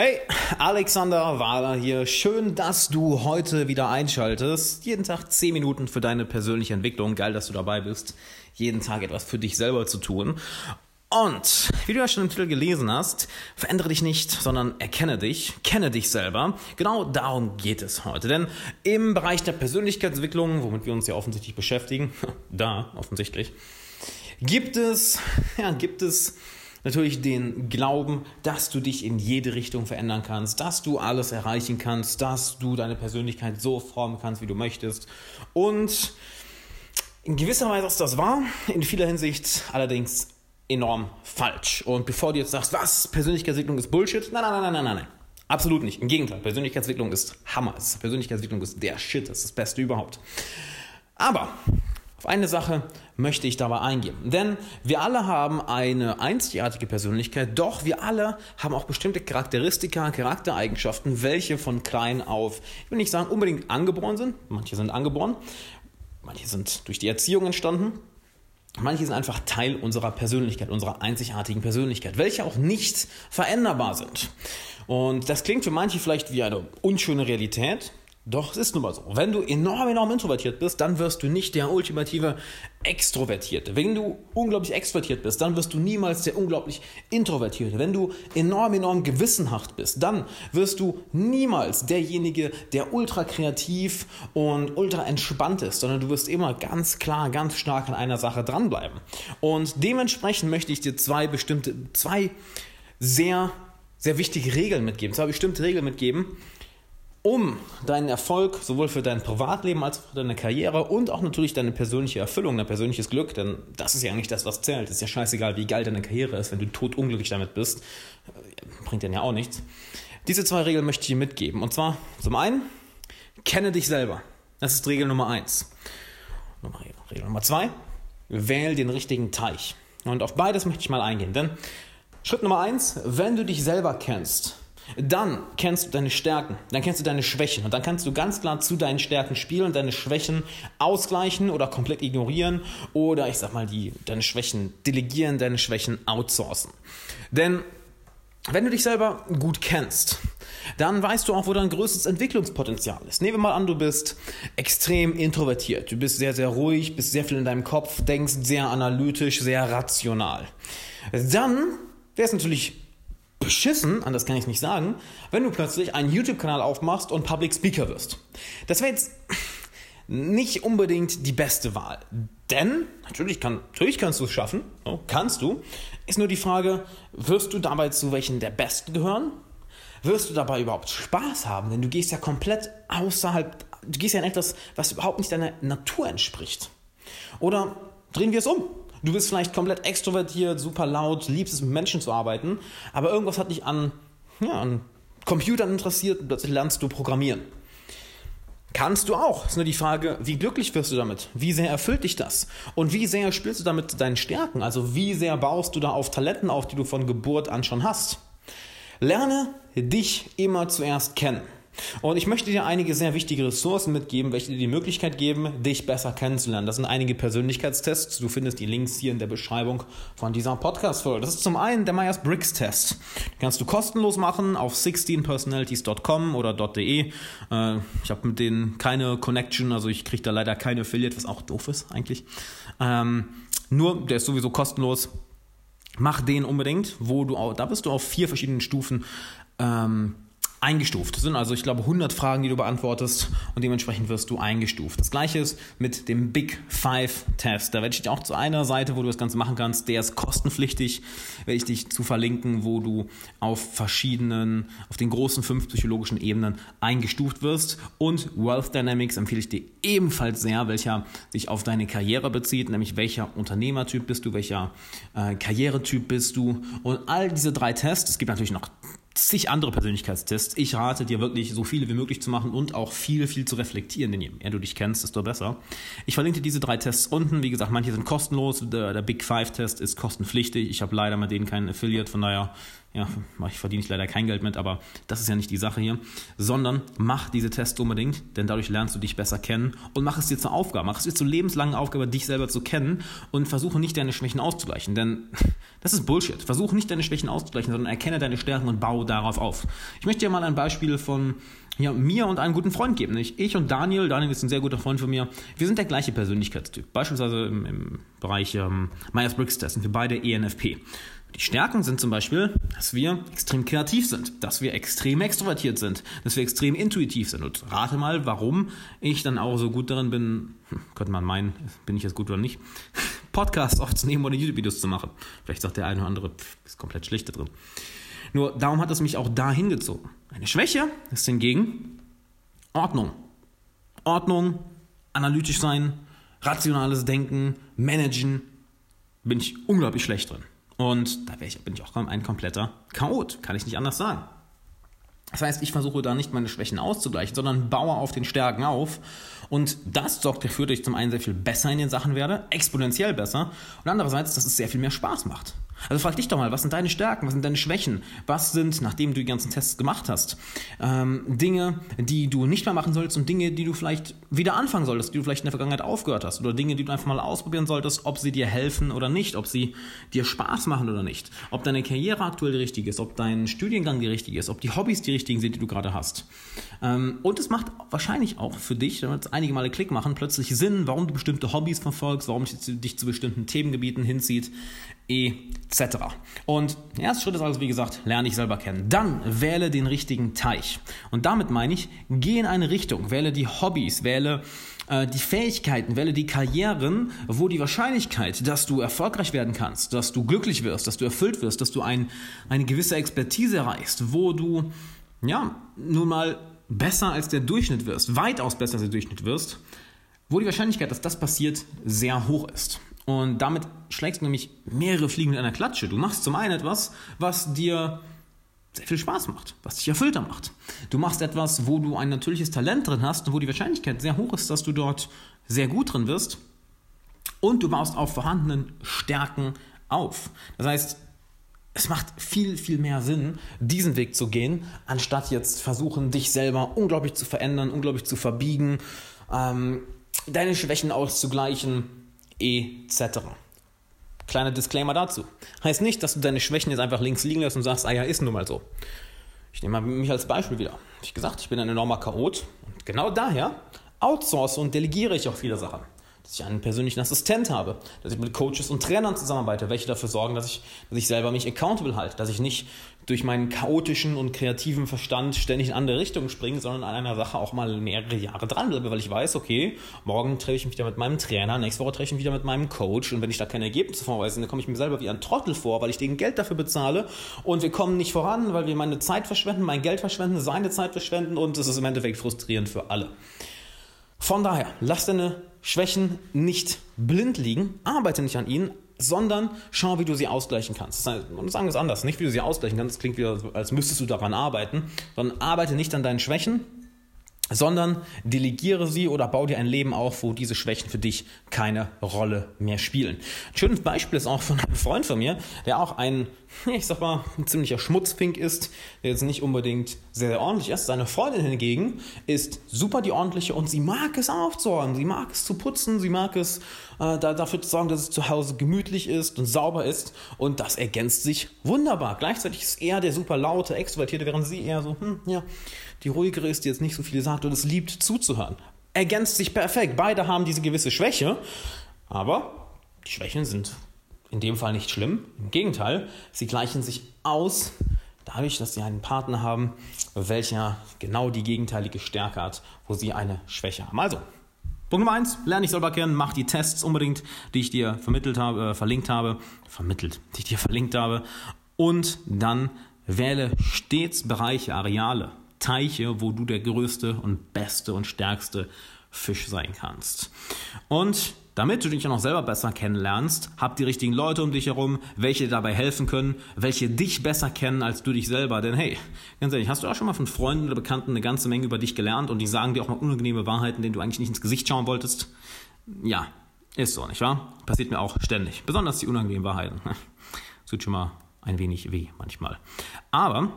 Hey, Alexander Wahler hier. Schön, dass du heute wieder einschaltest. Jeden Tag 10 Minuten für deine persönliche Entwicklung. Geil, dass du dabei bist. Jeden Tag etwas für dich selber zu tun. Und, wie du ja schon im Titel gelesen hast, verändere dich nicht, sondern erkenne dich, kenne dich selber. Genau darum geht es heute. Denn im Bereich der Persönlichkeitsentwicklung, womit wir uns ja offensichtlich beschäftigen, da offensichtlich, gibt es, ja, gibt es natürlich den Glauben, dass du dich in jede Richtung verändern kannst, dass du alles erreichen kannst, dass du deine Persönlichkeit so formen kannst, wie du möchtest. Und in gewisser Weise ist das wahr, in vieler Hinsicht allerdings enorm falsch. Und bevor du jetzt sagst, was, Persönlichkeitsentwicklung ist Bullshit, nein, nein, nein, nein, nein, nein. Absolut nicht. Im Gegenteil, Persönlichkeitsentwicklung ist Hammer. Persönlichkeitsentwicklung ist der Shit, das ist das Beste überhaupt. Aber auf eine Sache möchte ich dabei eingehen. Denn wir alle haben eine einzigartige Persönlichkeit, doch wir alle haben auch bestimmte Charakteristika, Charaktereigenschaften, welche von klein auf, ich will nicht sagen unbedingt angeboren sind, manche sind angeboren, manche sind durch die Erziehung entstanden, manche sind einfach Teil unserer Persönlichkeit, unserer einzigartigen Persönlichkeit, welche auch nicht veränderbar sind. Und das klingt für manche vielleicht wie eine unschöne Realität, doch, es ist nun mal so. Wenn du enorm, enorm introvertiert bist, dann wirst du nicht der ultimative Extrovertierte. Wenn du unglaublich extrovertiert bist, dann wirst du niemals der unglaublich Introvertierte. Wenn du enorm, enorm gewissenhaft bist, dann wirst du niemals derjenige, der ultra kreativ und ultra entspannt ist, sondern du wirst immer ganz klar, ganz stark an einer Sache dranbleiben. Und dementsprechend möchte ich dir zwei bestimmte, zwei sehr, sehr wichtige Regeln mitgeben, zwei bestimmte Regeln mitgeben, um deinen Erfolg sowohl für dein Privatleben als auch für deine Karriere und auch natürlich deine persönliche Erfüllung, dein persönliches Glück, denn das ist ja eigentlich das, was zählt. Es ist ja scheißegal, wie geil deine Karriere ist, wenn du tot unglücklich damit bist, bringt dir ja auch nichts. Diese zwei Regeln möchte ich dir mitgeben. Und zwar zum einen, kenne dich selber. Das ist Regel Nummer eins. Regel Nummer zwei, wähl den richtigen Teich. Und auf beides möchte ich mal eingehen, denn Schritt Nummer eins, wenn du dich selber kennst, dann kennst du deine Stärken, dann kennst du deine Schwächen und dann kannst du ganz klar zu deinen Stärken spielen und deine Schwächen ausgleichen oder komplett ignorieren oder ich sag mal, die, deine Schwächen delegieren, deine Schwächen outsourcen. Denn wenn du dich selber gut kennst, dann weißt du auch, wo dein größtes Entwicklungspotenzial ist. Nehmen wir mal an, du bist extrem introvertiert. Du bist sehr, sehr ruhig, bist sehr viel in deinem Kopf, denkst sehr analytisch, sehr rational. Dann wäre es natürlich beschissen, anders kann ich nicht sagen, wenn du plötzlich einen YouTube-Kanal aufmachst und Public Speaker wirst. Das wäre jetzt nicht unbedingt die beste Wahl. Denn, natürlich, kann, natürlich kannst du es schaffen, kannst du, ist nur die Frage, wirst du dabei zu welchen der Besten gehören? Wirst du dabei überhaupt Spaß haben? Denn du gehst ja komplett außerhalb, du gehst ja in etwas, was überhaupt nicht deiner Natur entspricht. Oder drehen wir es um. Du bist vielleicht komplett extrovertiert, super laut, liebst es mit Menschen zu arbeiten, aber irgendwas hat dich an, ja, an Computern interessiert und plötzlich lernst du programmieren. Kannst du auch. Ist nur die Frage, wie glücklich wirst du damit? Wie sehr erfüllt dich das? Und wie sehr spielst du damit deinen Stärken? Also wie sehr baust du da auf Talenten auf, die du von Geburt an schon hast? Lerne dich immer zuerst kennen. Und ich möchte dir einige sehr wichtige Ressourcen mitgeben, welche dir die Möglichkeit geben, dich besser kennenzulernen. Das sind einige Persönlichkeitstests. Du findest die Links hier in der Beschreibung von dieser Podcast-Folge. Das ist zum einen der Myers-Briggs-Test. Den kannst du kostenlos machen auf 16personalities.com oder .de. Äh, ich habe mit denen keine Connection, also ich kriege da leider keine Affiliate, was auch doof ist eigentlich. Ähm, nur, der ist sowieso kostenlos. Mach den unbedingt, wo du auch, da bist du auf vier verschiedenen Stufen ähm, eingestuft. Das sind also, ich glaube, 100 Fragen, die du beantwortest und dementsprechend wirst du eingestuft. Das gleiche ist mit dem Big Five Test. Da werde ich dich auch zu einer Seite, wo du das Ganze machen kannst, der ist kostenpflichtig, werde ich dich zu verlinken, wo du auf verschiedenen, auf den großen fünf psychologischen Ebenen eingestuft wirst. Und Wealth Dynamics empfehle ich dir ebenfalls sehr, welcher sich auf deine Karriere bezieht, nämlich welcher Unternehmertyp bist du, welcher äh, Karrieretyp bist du. Und all diese drei Tests, es gibt natürlich noch zig andere Persönlichkeitstests. Ich rate dir wirklich, so viele wie möglich zu machen und auch viel, viel zu reflektieren, denn je mehr du dich kennst, desto besser. Ich verlinke dir diese drei Tests unten. Wie gesagt, manche sind kostenlos. Der, der Big Five Test ist kostenpflichtig. Ich habe leider mit denen keinen Affiliate, von daher ja, ich verdiene ich leider kein Geld mit, aber das ist ja nicht die Sache hier, sondern mach diese Tests unbedingt, denn dadurch lernst du dich besser kennen und mach es dir zur Aufgabe, mach es dir zur lebenslangen Aufgabe, dich selber zu kennen und versuche nicht deine Schwächen auszugleichen, denn das ist Bullshit. Versuche nicht deine Schwächen auszugleichen, sondern erkenne deine Stärken und baue darauf auf. Ich möchte dir mal ein Beispiel von ja, mir und einem guten Freund geben. Ich, ich und Daniel, Daniel ist ein sehr guter Freund von mir, wir sind der gleiche Persönlichkeitstyp. Beispielsweise im, im Bereich ähm, Myers-Briggs-Test sind wir beide ENFP. Die Stärken sind zum Beispiel, dass wir extrem kreativ sind, dass wir extrem extrovertiert sind, dass wir extrem intuitiv sind. Und rate mal, warum ich dann auch so gut darin bin, hm, könnte man meinen, bin ich jetzt gut oder nicht, Podcasts aufzunehmen oder YouTube-Videos zu machen. Vielleicht sagt der eine oder andere, pff, ist komplett schlecht da drin. Nur darum hat es mich auch dahin gezogen. Eine Schwäche ist hingegen Ordnung. Ordnung, analytisch sein, rationales Denken, managen, bin ich unglaublich schlecht drin. Und da ich, bin ich auch ein kompletter Chaot, kann ich nicht anders sagen. Das heißt, ich versuche da nicht meine Schwächen auszugleichen, sondern baue auf den Stärken auf. Und das sorgt dafür, dass ich zum einen sehr viel besser in den Sachen werde, exponentiell besser. Und andererseits, dass es sehr viel mehr Spaß macht. Also frag dich doch mal, was sind deine Stärken, was sind deine Schwächen? Was sind, nachdem du die ganzen Tests gemacht hast, ähm, Dinge, die du nicht mehr machen solltest und Dinge, die du vielleicht wieder anfangen solltest, die du vielleicht in der Vergangenheit aufgehört hast oder Dinge, die du einfach mal ausprobieren solltest, ob sie dir helfen oder nicht, ob sie dir Spaß machen oder nicht, ob deine Karriere aktuell die richtige ist, ob dein Studiengang die richtige ist, ob die Hobbys die richtigen sind, die du gerade hast. Ähm, und es macht wahrscheinlich auch für dich, damit es einige Male Klick machen, plötzlich Sinn, warum du bestimmte Hobbys verfolgst, warum dich zu bestimmten Themengebieten hinzieht etc. Und der erste Schritt ist also, wie gesagt, lerne dich selber kennen. Dann wähle den richtigen Teich. Und damit meine ich, geh in eine Richtung, wähle die Hobbys, wähle äh, die Fähigkeiten, wähle die Karrieren, wo die Wahrscheinlichkeit, dass du erfolgreich werden kannst, dass du glücklich wirst, dass du erfüllt wirst, dass du ein, eine gewisse Expertise erreichst, wo du, ja, nun mal besser als der Durchschnitt wirst, weitaus besser als der Durchschnitt wirst, wo die Wahrscheinlichkeit, dass das passiert, sehr hoch ist. Und damit schlägst du nämlich mehrere Fliegen mit einer Klatsche. Du machst zum einen etwas, was dir sehr viel Spaß macht, was dich erfüllter macht. Du machst etwas, wo du ein natürliches Talent drin hast und wo die Wahrscheinlichkeit sehr hoch ist, dass du dort sehr gut drin wirst. Und du baust auf vorhandenen Stärken auf. Das heißt, es macht viel, viel mehr Sinn, diesen Weg zu gehen, anstatt jetzt versuchen, dich selber unglaublich zu verändern, unglaublich zu verbiegen, ähm, deine Schwächen auszugleichen etc. Kleiner Disclaimer dazu. Heißt nicht, dass du deine Schwächen jetzt einfach links liegen lässt und sagst, ah ja, ist nun mal so. Ich nehme mich als Beispiel wieder. Wie gesagt, ich bin ein enormer Chaot und genau daher outsource und delegiere ich auch viele Sachen dass ich einen persönlichen Assistent habe, dass ich mit Coaches und Trainern zusammenarbeite, welche dafür sorgen, dass ich, dass ich selber mich accountable halte, dass ich nicht durch meinen chaotischen und kreativen Verstand ständig in andere Richtungen springe, sondern an einer Sache auch mal mehrere Jahre dranbleibe, weil ich weiß, okay, morgen treffe ich mich wieder mit meinem Trainer, nächste Woche treffe ich mich wieder mit meinem Coach und wenn ich da keine Ergebnisse vorweise, dann komme ich mir selber wie ein Trottel vor, weil ich denen Geld dafür bezahle und wir kommen nicht voran, weil wir meine Zeit verschwenden, mein Geld verschwenden, seine Zeit verschwenden und es ist im Endeffekt frustrierend für alle. Von daher, lass deine Schwächen nicht blind liegen, arbeite nicht an ihnen, sondern schau, wie du sie ausgleichen kannst. Und sagen wir es anders, nicht wie du sie ausgleichen kannst, das klingt wieder, als müsstest du daran arbeiten, sondern arbeite nicht an deinen Schwächen, sondern delegiere sie oder bau dir ein Leben auf, wo diese Schwächen für dich keine Rolle mehr spielen. Ein schönes Beispiel ist auch von einem Freund von mir, der auch ein, ich sag mal, ein ziemlicher Schmutzfink ist, der jetzt nicht unbedingt sehr, sehr ordentlich ist. Seine Freundin hingegen ist super die ordentliche und sie mag es aufzuräumen, sie mag es zu putzen, sie mag es äh, dafür zu sorgen, dass es zu Hause gemütlich ist und sauber ist und das ergänzt sich wunderbar. Gleichzeitig ist er der super laute, extrovertierte, während sie eher so, hm, ja, die ruhigere ist, die jetzt nicht so viel sagt und es liebt zuzuhören. Ergänzt sich perfekt. Beide haben diese gewisse Schwäche, aber die Schwächen sind in dem Fall nicht schlimm. Im Gegenteil, sie gleichen sich aus dadurch, dass sie einen Partner haben, welcher genau die gegenteilige Stärke hat, wo sie eine Schwäche haben. Also, Punkt Nummer eins, lerne dich selber kennen, mach die Tests unbedingt, die ich dir vermittelt habe, äh, verlinkt habe, vermittelt, die ich dir verlinkt habe und dann wähle stets Bereiche, Areale, Teiche, wo du der größte und beste und stärkste Fisch sein kannst. Und damit du dich auch noch selber besser kennenlernst, hab die richtigen Leute um dich herum, welche dir dabei helfen können, welche dich besser kennen als du dich selber. Denn hey, ganz ehrlich, hast du auch schon mal von Freunden oder Bekannten eine ganze Menge über dich gelernt und die sagen dir auch mal unangenehme Wahrheiten, denen du eigentlich nicht ins Gesicht schauen wolltest? Ja, ist so, nicht wahr? Passiert mir auch ständig. Besonders die unangenehmen Wahrheiten. Das tut schon mal ein wenig weh manchmal. Aber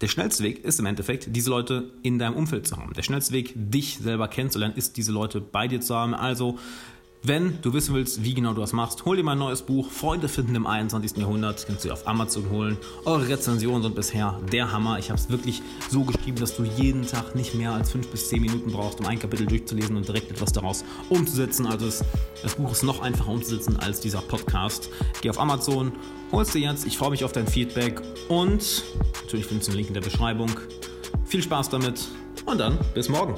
der schnellste Weg ist im Endeffekt, diese Leute in deinem Umfeld zu haben. Der schnellste Weg, dich selber kennenzulernen, ist, diese Leute bei dir zu haben. Also wenn du wissen willst, wie genau du das machst, hol dir mal ein neues Buch. Freunde finden im 21. Jahrhundert. Kannst du dir auf Amazon holen. Eure Rezensionen sind bisher der Hammer. Ich habe es wirklich so geschrieben, dass du jeden Tag nicht mehr als 5 bis 10 Minuten brauchst, um ein Kapitel durchzulesen und direkt etwas daraus umzusetzen. Also es, das Buch ist noch einfacher umzusetzen als dieser Podcast. Geh auf Amazon, holst dir jetzt. Ich freue mich auf dein Feedback und natürlich findest du den Link in der Beschreibung. Viel Spaß damit und dann bis morgen.